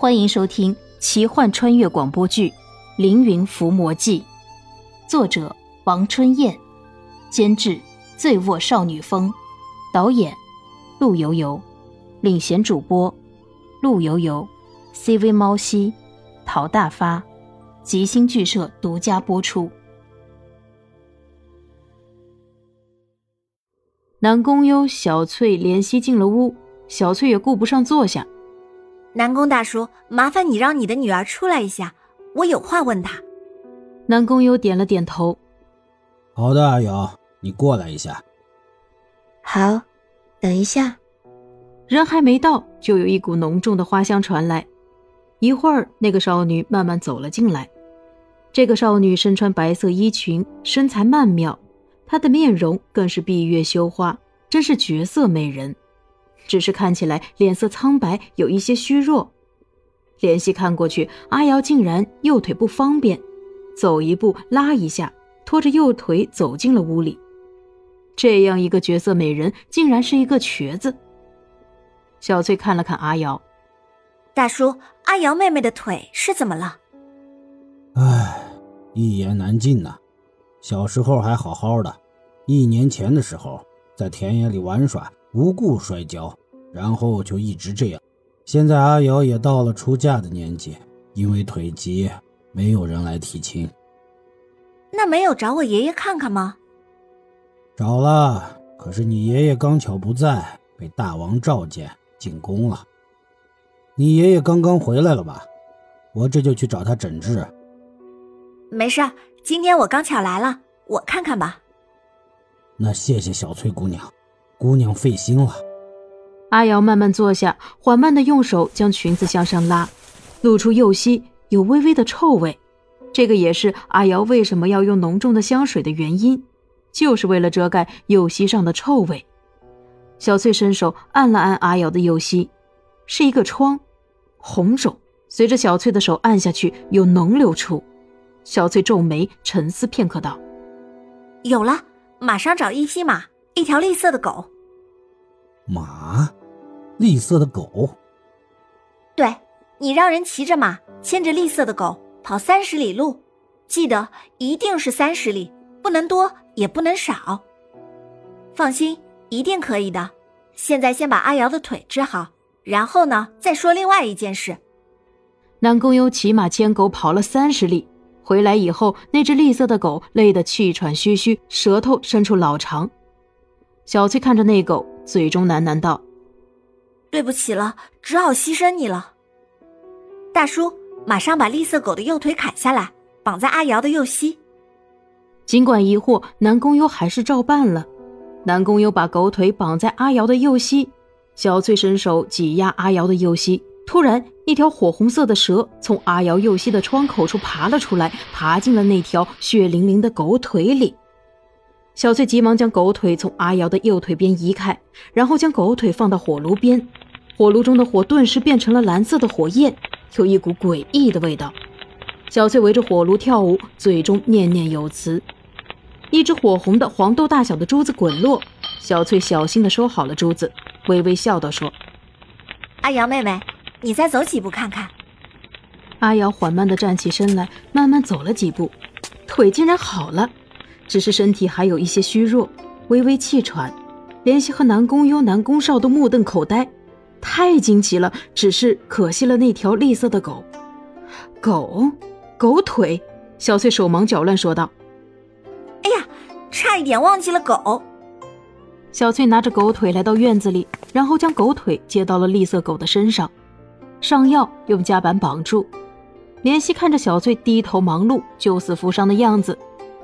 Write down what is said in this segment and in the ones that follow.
欢迎收听奇幻穿越广播剧《凌云伏魔记》，作者王春燕，监制醉卧少女风，导演陆游游，领衔主播陆游游，CV 猫西，陶大发，吉星剧社独家播出。南宫悠、小翠、怜惜进了屋，小翠也顾不上坐下。南宫大叔，麻烦你让你的女儿出来一下，我有话问她。南宫优点了点头。好的，阿瑶，你过来一下。好，等一下。人还没到，就有一股浓重的花香传来。一会儿，那个少女慢慢走了进来。这个少女身穿白色衣裙，身材曼妙，她的面容更是闭月羞花，真是绝色美人。只是看起来脸色苍白，有一些虚弱。怜惜看过去，阿瑶竟然右腿不方便，走一步拉一下，拖着右腿走进了屋里。这样一个绝色美人，竟然是一个瘸子。小翠看了看阿瑶，大叔，阿瑶妹妹的腿是怎么了？唉，一言难尽呐。小时候还好好的，一年前的时候在田野里玩耍。无故摔跤，然后就一直这样。现在阿瑶也到了出嫁的年纪，因为腿疾，没有人来提亲。那没有找我爷爷看看吗？找了，可是你爷爷刚巧不在，被大王召见进宫了。你爷爷刚刚回来了吧？我这就去找他诊治。没事，今天我刚巧来了，我看看吧。那谢谢小翠姑娘。姑娘费心了。阿瑶慢慢坐下，缓慢的用手将裙子向上拉，露出右膝有微微的臭味。这个也是阿瑶为什么要用浓重的香水的原因，就是为了遮盖右膝上的臭味。小翠伸手按了按阿瑶的右膝，是一个疮，红肿。随着小翠的手按下去，有脓流出。小翠皱眉沉思片刻，道：“有了，马上找一匹马。”一条绿色的狗，马，绿色的狗。对你让人骑着马，牵着绿色的狗跑三十里路，记得一定是三十里，不能多也不能少。放心，一定可以的。现在先把阿瑶的腿治好，然后呢，再说另外一件事。南宫优骑马牵狗跑了三十里，回来以后，那只绿色的狗累得气喘吁吁，舌头伸出老长。小翠看着那狗，嘴中喃喃道：“对不起了，只好牺牲你了。”大叔，马上把栗色狗的右腿砍下来，绑在阿瑶的右膝。尽管疑惑，南宫优还是照办了。南宫优把狗腿绑在阿瑶的右膝，小翠伸手挤压阿瑶的右膝。突然，一条火红色的蛇从阿瑶右膝的窗口处爬了出来，爬进了那条血淋淋的狗腿里。小翠急忙将狗腿从阿瑶的右腿边移开，然后将狗腿放到火炉边，火炉中的火顿时变成了蓝色的火焰，有一股诡异的味道。小翠围着火炉跳舞，嘴中念念有词。一只火红的黄豆大小的珠子滚落，小翠小心地收好了珠子，微微笑道：“说，阿瑶妹妹，你再走几步看看。”阿瑶缓慢地站起身来，慢慢走了几步，腿竟然好了。只是身体还有一些虚弱，微微气喘。怜惜和南宫优、南宫少都目瞪口呆，太惊奇了。只是可惜了那条栗色的狗，狗，狗腿。小翠手忙脚乱说道：“哎呀，差一点忘记了狗。”小翠拿着狗腿来到院子里，然后将狗腿接到了栗色狗的身上，上药，用夹板绑住。怜惜看着小翠低头忙碌、救死扶伤的样子。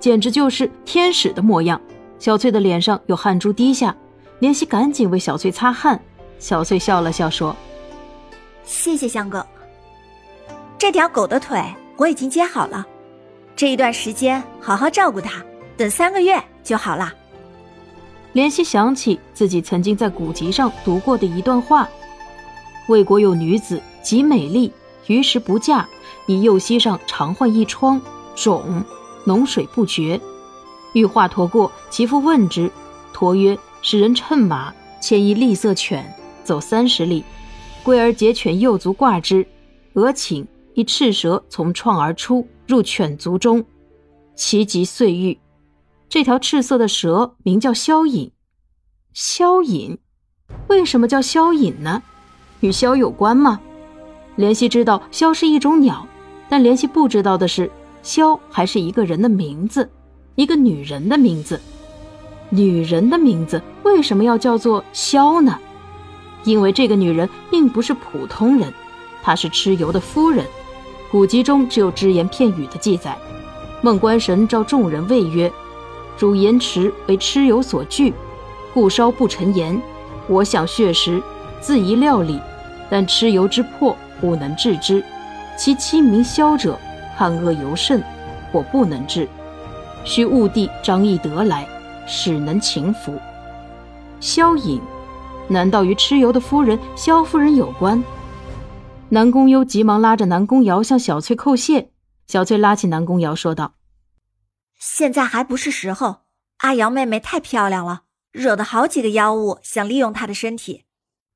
简直就是天使的模样。小翠的脸上有汗珠滴下，怜惜赶紧为小翠擦汗。小翠笑了笑说：“谢谢相公，这条狗的腿我已经接好了，这一段时间好好照顾它，等三个月就好了。”怜惜想起自己曾经在古籍上读过的一段话：“魏国有女子极美丽，于时不嫁，以右膝上常患一疮肿。”脓水不绝，欲化驼过，其父问之，驼曰：“使人乘马，牵一栗色犬，走三十里，归而解犬右足挂之，俄顷，一赤蛇从创而出，入犬族中，其疾遂愈。这条赤色的蛇名叫萧隐。萧隐，为什么叫萧隐呢？与萧有关吗？怜惜知道萧是一种鸟，但怜惜不知道的是，萧还是一个人的名字，一个女人的名字。女人的名字为什么要叫做萧呢？因为这个女人并不是普通人，她是蚩尤的夫人。古籍中只有只言片语的记载。孟关神召众人谓曰：“汝言池为蚩尤所惧，故稍不成言。我想血食，自宜料理，但蚩尤之魄。”不能治之，其妻名萧者，汉恶尤甚，或不能治。须务帝张翼德来，使能擒服。萧隐，难道与蚩尤的夫人萧夫人有关？南宫攸急忙拉着南宫瑶向小翠叩谢。小翠拉起南宫瑶说道：“现在还不是时候。阿瑶妹妹太漂亮了，惹得好几个妖物想利用她的身体。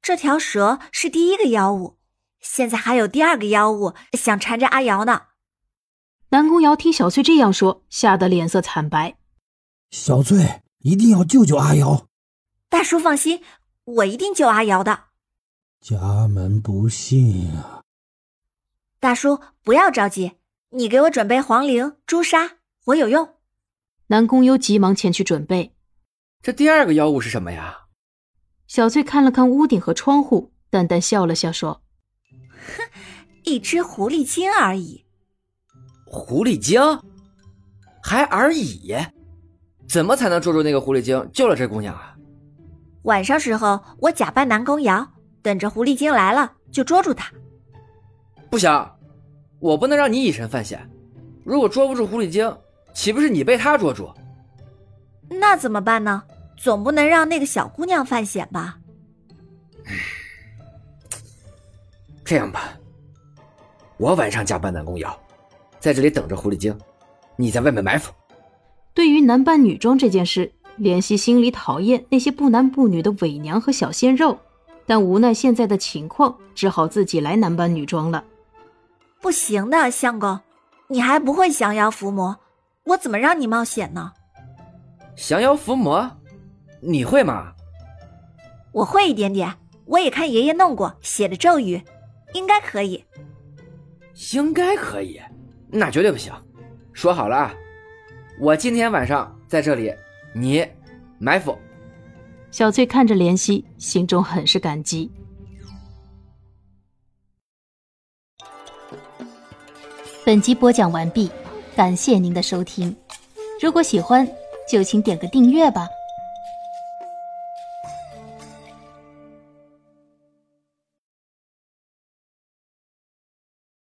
这条蛇是第一个妖物。”现在还有第二个妖物想缠着阿瑶呢。南宫瑶听小翠这样说，吓得脸色惨白。小翠一定要救救阿瑶。大叔放心，我一定救阿瑶的。家门不幸啊！大叔不要着急，你给我准备黄绫、朱砂，我有用。南宫幽急忙前去准备。这第二个妖物是什么呀？小翠看了看屋顶和窗户，淡淡笑了笑说。哼，一只狐狸精而已。狐狸精，还而已？怎么才能捉住那个狐狸精，救了这姑娘啊？晚上时候，我假扮南宫瑶，等着狐狸精来了就捉住她。不行，我不能让你以身犯险。如果捉不住狐狸精，岂不是你被他捉住？那怎么办呢？总不能让那个小姑娘犯险吧？这样吧，我晚上假扮南宫瑶，在这里等着狐狸精，你在外面埋伏。对于男扮女装这件事，怜惜心里讨厌那些不男不女的伪娘和小鲜肉，但无奈现在的情况，只好自己来男扮女装了。不行的，相公，你还不会降妖伏魔，我怎么让你冒险呢？降妖伏魔，你会吗？我会一点点，我也看爷爷弄过，写的咒语。应该可以，应该可以，那绝对不行。说好了啊，我今天晚上在这里，你埋伏。小翠看着怜惜，心中很是感激。本集播讲完毕，感谢您的收听。如果喜欢，就请点个订阅吧。